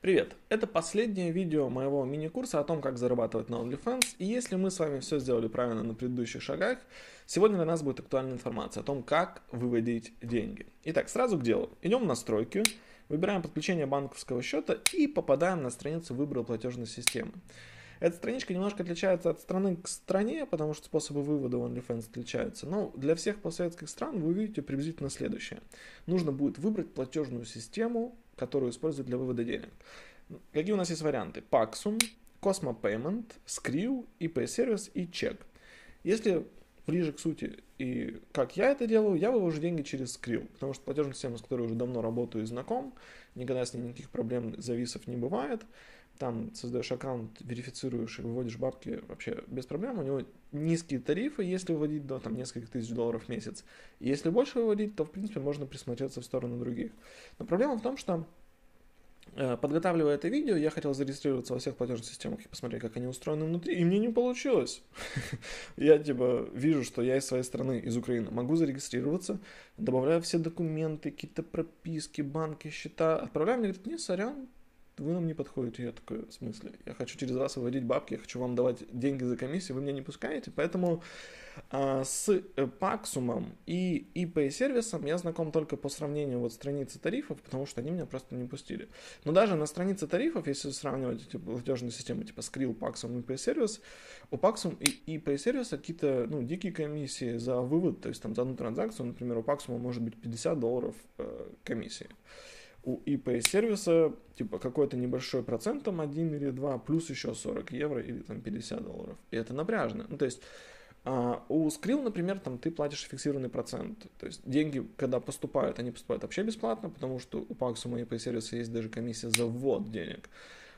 Привет! Это последнее видео моего мини-курса о том, как зарабатывать на OnlyFans. И если мы с вами все сделали правильно на предыдущих шагах, сегодня для нас будет актуальная информация о том, как выводить деньги. Итак, сразу к делу. Идем в настройки, выбираем подключение банковского счета и попадаем на страницу «Выбрал платежной системы». Эта страничка немножко отличается от страны к стране, потому что способы вывода OnlyFans отличаются. Но для всех постсоветских стран вы увидите приблизительно следующее. Нужно будет выбрать платежную систему, которую используют для вывода денег. Какие у нас есть варианты? Paxum, Cosmo Payment, Skrill, IP сервис и чек. Если ближе к сути и как я это делаю, я вывожу деньги через Skrill, потому что платежная система, с которой уже давно работаю и знаком, никогда с ней никаких проблем, зависов не бывает там создаешь аккаунт, верифицируешь и выводишь бабки вообще без проблем. У него низкие тарифы, если выводить до там, нескольких тысяч долларов в месяц. Если больше выводить, то, в принципе, можно присмотреться в сторону других. Но проблема в том, что э, подготавливая это видео, я хотел зарегистрироваться во всех платежных системах и посмотреть, как они устроены внутри, и мне не получилось. Я типа вижу, что я из своей страны, из Украины, могу зарегистрироваться, добавляю все документы, какие-то прописки, банки, счета, отправляю, мне говорит, не, сорян, вы нам не подходите. Я такой, в смысле? Я хочу через вас выводить бабки, я хочу вам давать деньги за комиссию, вы меня не пускаете. Поэтому а, с Паксумом и IP-сервисом я знаком только по сравнению вот страницы тарифов, потому что они меня просто не пустили. Но даже на странице тарифов, если сравнивать эти платежные системы типа Skrill, Paxum и IP-сервис, у Paxum и IP-сервиса какие-то ну, дикие комиссии за вывод, то есть там за одну транзакцию, например, у Paxum может быть 50 долларов э, комиссии у IP-сервиса типа какой-то небольшой процент, там 1 или 2, плюс еще 40 евро или там 50 долларов. И это напряжно. Ну, то есть а у Skrill, например, там ты платишь фиксированный процент. То есть деньги, когда поступают, они поступают вообще бесплатно, потому что у Paxum и IP-сервиса есть даже комиссия за ввод денег.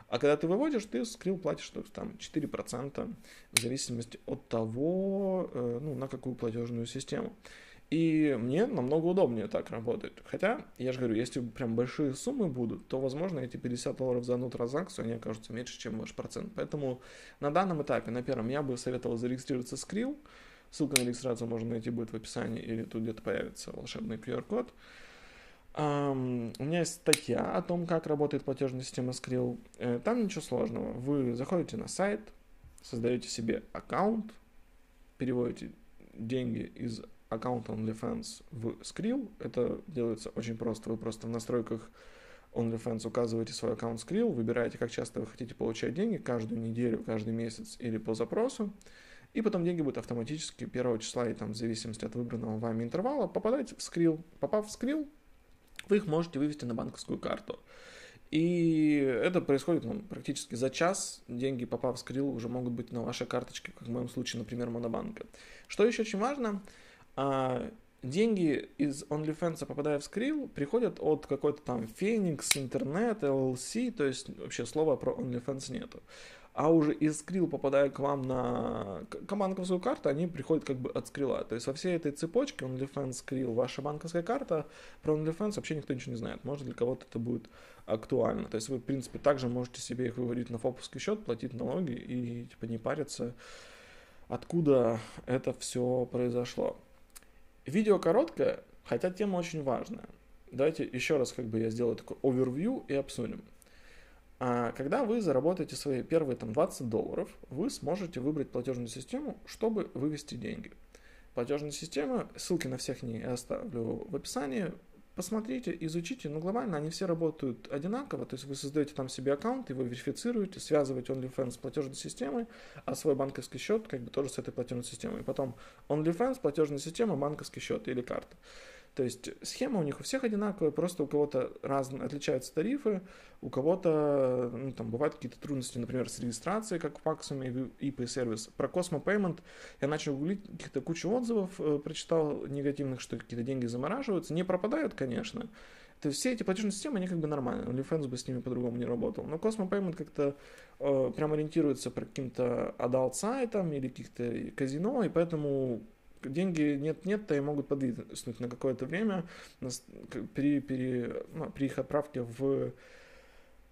А когда ты выводишь, ты Skrill платишь там 4% в зависимости от того, э, ну, на какую платежную систему. И мне намного удобнее так работать. Хотя, я же говорю, если прям большие суммы будут, то, возможно, эти 50 долларов за одну транзакцию, они окажутся меньше, чем ваш процент. Поэтому на данном этапе, на первом, я бы советовал зарегистрироваться с Skrill. Ссылка на регистрацию можно найти будет в описании, или тут где-то появится волшебный QR-код. Um, у меня есть статья о том, как работает платежная система Skrill. Э, там ничего сложного. Вы заходите на сайт, создаете себе аккаунт, переводите деньги из аккаунт OnlyFans в Skrill. Это делается очень просто. Вы просто в настройках OnlyFans указываете свой аккаунт Skrill, выбираете, как часто вы хотите получать деньги, каждую неделю, каждый месяц или по запросу. И потом деньги будут автоматически 1 числа и там в зависимости от выбранного вами интервала попадать в Skrill. Попав в Skrill, вы их можете вывести на банковскую карту. И это происходит ну, практически за час. Деньги, попав в Skrill, уже могут быть на вашей карточке, как в моем случае, например, Монобанка. Что еще очень важно, а деньги из OnlyFans, попадая в Skrill, приходят от какой-то там Phoenix, интернет, LLC, то есть вообще слова про OnlyFans нету. А уже из Skrill, попадая к вам на банковскую карту, они приходят как бы от Skrill. То есть во всей этой цепочке OnlyFans, Skrill, ваша банковская карта, про OnlyFans вообще никто ничего не знает. Может для кого-то это будет актуально. То есть вы, в принципе, также можете себе их выводить на фоповский счет, платить налоги и типа не париться, откуда это все произошло. Видео короткое, хотя тема очень важная. Давайте еще раз как бы я сделаю такой овервью и обсудим. А когда вы заработаете свои первые там 20 долларов, вы сможете выбрать платежную систему, чтобы вывести деньги. Платежная система, ссылки на всех не оставлю в описании. Посмотрите, изучите, но глобально они все работают одинаково, то есть вы создаете там себе аккаунт, его верифицируете, связываете OnlyFans с платежной системой, а свой банковский счет как бы тоже с этой платежной системой. Потом OnlyFans, платежная система, банковский счет или карта. То есть схема у них у всех одинаковая, просто у кого-то разные, отличаются тарифы, у кого-то ну, там бывают какие-то трудности, например, с регистрацией, как в Paxum и IP-сервис. Про Cosmo Payment я начал гуглить, каких-то кучу отзывов э, прочитал негативных, что какие-то деньги замораживаются. Не пропадают, конечно, то есть все эти платежные системы, они как бы нормальные. OnlyFans бы с ними по-другому не работал. Но Cosmo Payment как-то э, прям ориентируется по каким-то adult сайтам или каких-то казино, и поэтому деньги нет-нет-то и могут подвиснуть на какое-то время при, при, ну, при их отправке в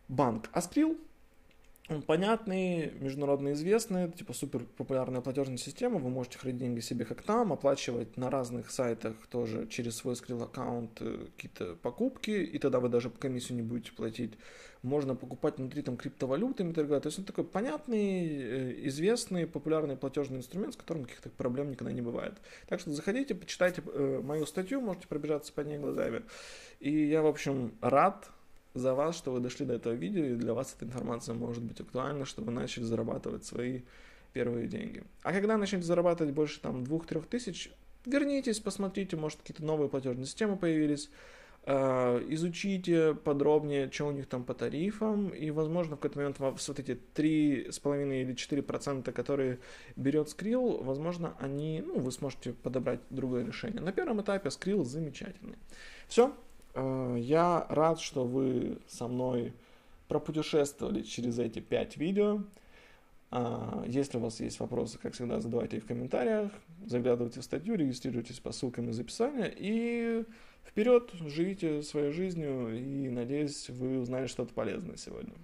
банк. А Skrill Он понятный, международно известный, типа супер популярная платежная система. Вы можете хранить деньги себе как там, оплачивать на разных сайтах тоже через свой Skrill аккаунт э, какие-то покупки, и тогда вы даже комиссию не будете платить. Можно покупать внутри там криптовалютами торговать. То есть он такой понятный, э, известный, популярный платежный инструмент, с которым каких-то проблем никогда не бывает. Так что заходите, почитайте э, мою статью, можете пробежаться по ней глазами. И я, в общем, рад за вас, что вы дошли до этого видео, и для вас эта информация может быть актуальна, чтобы вы начали зарабатывать свои первые деньги. А когда начнете зарабатывать больше там 2-3 тысяч, вернитесь, посмотрите, может какие-то новые платежные системы появились, э, изучите подробнее, что у них там по тарифам, и, возможно, в какой-то момент вот эти 3,5 или 4 процента, которые берет Skrill, возможно, они, ну, вы сможете подобрать другое решение. На первом этапе Skrill замечательный. Все, я рад, что вы со мной пропутешествовали через эти пять видео. А, если у вас есть вопросы, как всегда, задавайте их в комментариях, заглядывайте в статью, регистрируйтесь по ссылкам из описания и вперед, живите своей жизнью и надеюсь, вы узнали что-то полезное сегодня.